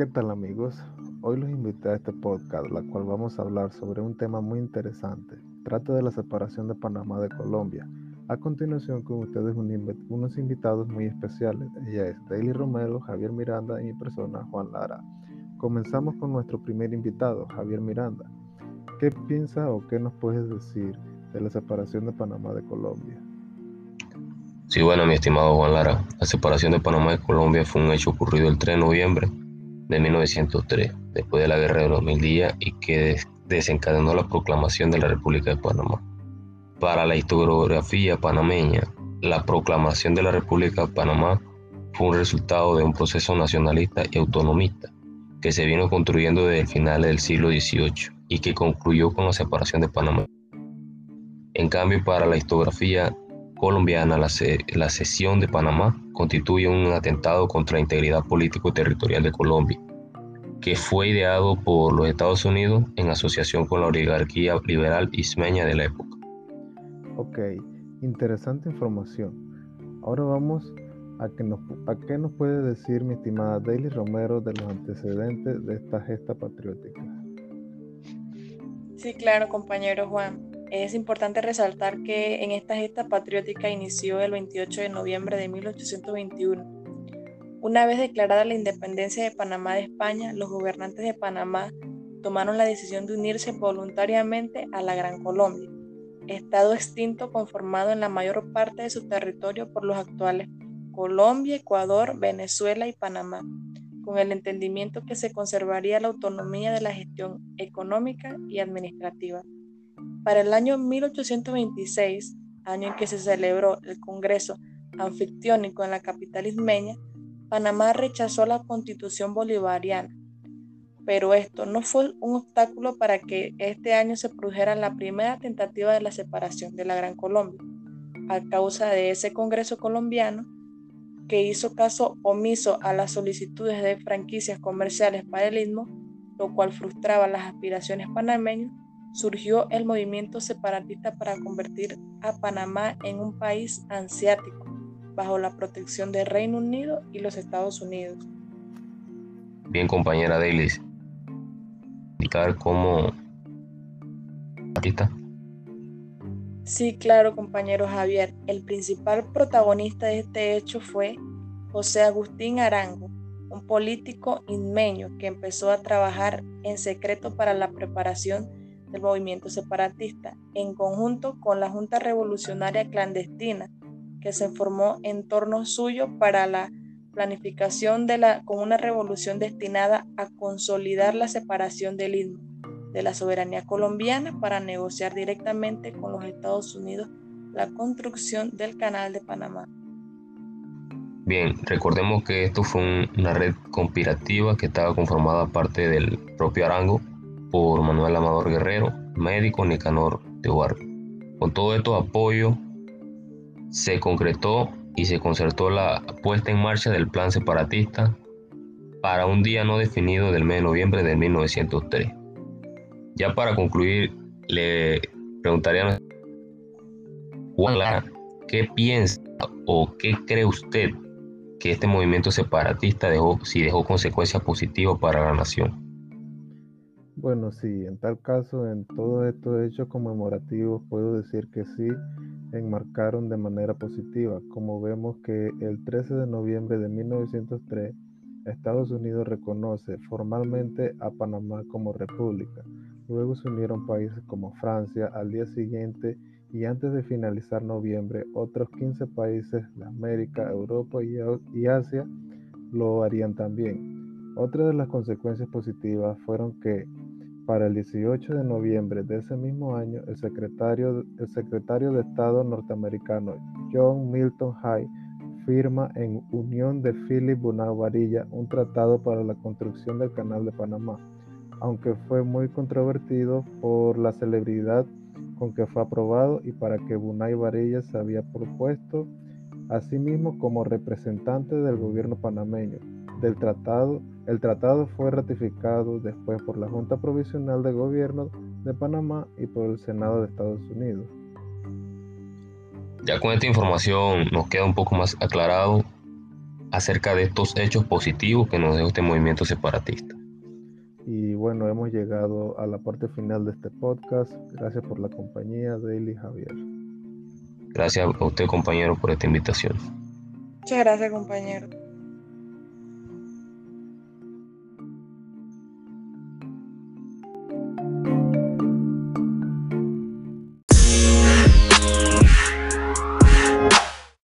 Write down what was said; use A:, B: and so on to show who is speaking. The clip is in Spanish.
A: ¿Qué tal amigos? Hoy los invité a este podcast, la cual vamos a hablar sobre un tema muy interesante. Trata de la separación de Panamá de Colombia. A continuación con ustedes unos invitados muy especiales. Ella es Daily Romero, Javier Miranda y mi persona Juan Lara. Comenzamos con nuestro primer invitado, Javier Miranda. ¿Qué piensa o qué nos puedes decir de la separación de Panamá de Colombia?
B: Sí, bueno, mi estimado Juan Lara, la separación de Panamá de Colombia fue un hecho ocurrido el 3 de noviembre de 1903, después de la Guerra de los Mil Días y que desencadenó la proclamación de la República de Panamá. Para la historiografía panameña, la proclamación de la República de Panamá fue un resultado de un proceso nacionalista y autonomista que se vino construyendo desde el final del siglo XVIII y que concluyó con la separación de Panamá. En cambio, para la historiografía colombiana, la, la cesión de Panamá constituye un atentado contra la integridad político-territorial de Colombia, que fue ideado por los Estados Unidos en asociación con la oligarquía liberal ismeña de la época.
A: Ok, interesante información. Ahora vamos a, que nos, a qué nos puede decir mi estimada Daily Romero de los antecedentes de esta gesta patriótica.
C: Sí, claro, compañero Juan. Es importante resaltar que en esta gesta patriótica inició el 28 de noviembre de 1821. Una vez declarada la independencia de Panamá de España, los gobernantes de Panamá tomaron la decisión de unirse voluntariamente a la Gran Colombia, estado extinto conformado en la mayor parte de su territorio por los actuales Colombia, Ecuador, Venezuela y Panamá, con el entendimiento que se conservaría la autonomía de la gestión económica y administrativa. Para el año 1826, año en que se celebró el Congreso Anfictiónico en la capital ismeña, Panamá rechazó la constitución bolivariana. Pero esto no fue un obstáculo para que este año se produjera la primera tentativa de la separación de la Gran Colombia. A causa de ese Congreso colombiano, que hizo caso omiso a las solicitudes de franquicias comerciales para el istmo, lo cual frustraba las aspiraciones panameñas, surgió el movimiento separatista para convertir a Panamá en un país ansiático, bajo la protección del Reino Unido y los Estados Unidos.
B: Bien, compañera Deilis, indicar cómo
C: Sí, claro, compañero Javier. El principal protagonista de este hecho fue José Agustín Arango, un político inmeño que empezó a trabajar en secreto para la preparación del movimiento separatista, en conjunto con la Junta Revolucionaria Clandestina, que se formó en torno suyo para la planificación de la, con una revolución destinada a consolidar la separación del istmo de la soberanía colombiana para negociar directamente con los Estados Unidos la construcción del Canal de Panamá.
B: Bien, recordemos que esto fue una red conspirativa que estaba conformada parte del propio Arango por Manuel Amador Guerrero, médico Nicanor Teobar. Con todo esto apoyo se concretó y se concertó la puesta en marcha del plan separatista para un día no definido del mes de noviembre de 1903. Ya para concluir, le preguntaría a Juan Lara, ¿qué piensa o qué cree usted que este movimiento separatista dejó, si dejó consecuencias positivas para la nación?
A: Bueno, sí, en tal caso, en todos estos hechos conmemorativos puedo decir que sí enmarcaron de manera positiva, como vemos que el 13 de noviembre de 1903 Estados Unidos reconoce formalmente a Panamá como república. Luego se unieron países como Francia al día siguiente y antes de finalizar noviembre otros 15 países de América, Europa y Asia lo harían también. Otra de las consecuencias positivas fueron que para el 18 de noviembre de ese mismo año, el secretario, de Estado norteamericano John Milton High firma en unión de Philip Bonavarilla un tratado para la construcción del Canal de Panamá, aunque fue muy controvertido por la celebridad con que fue aprobado y para que Bunay Varilla se había propuesto a sí mismo como representante del gobierno panameño del tratado. El tratado fue ratificado después por la Junta Provisional de Gobierno de Panamá y por el Senado de Estados Unidos.
B: Ya con esta información nos queda un poco más aclarado acerca de estos hechos positivos que nos dejó este movimiento separatista.
A: Y bueno, hemos llegado a la parte final de este podcast. Gracias por la compañía, Daily Javier.
B: Gracias a usted, compañero, por esta invitación.
C: Muchas gracias, compañero.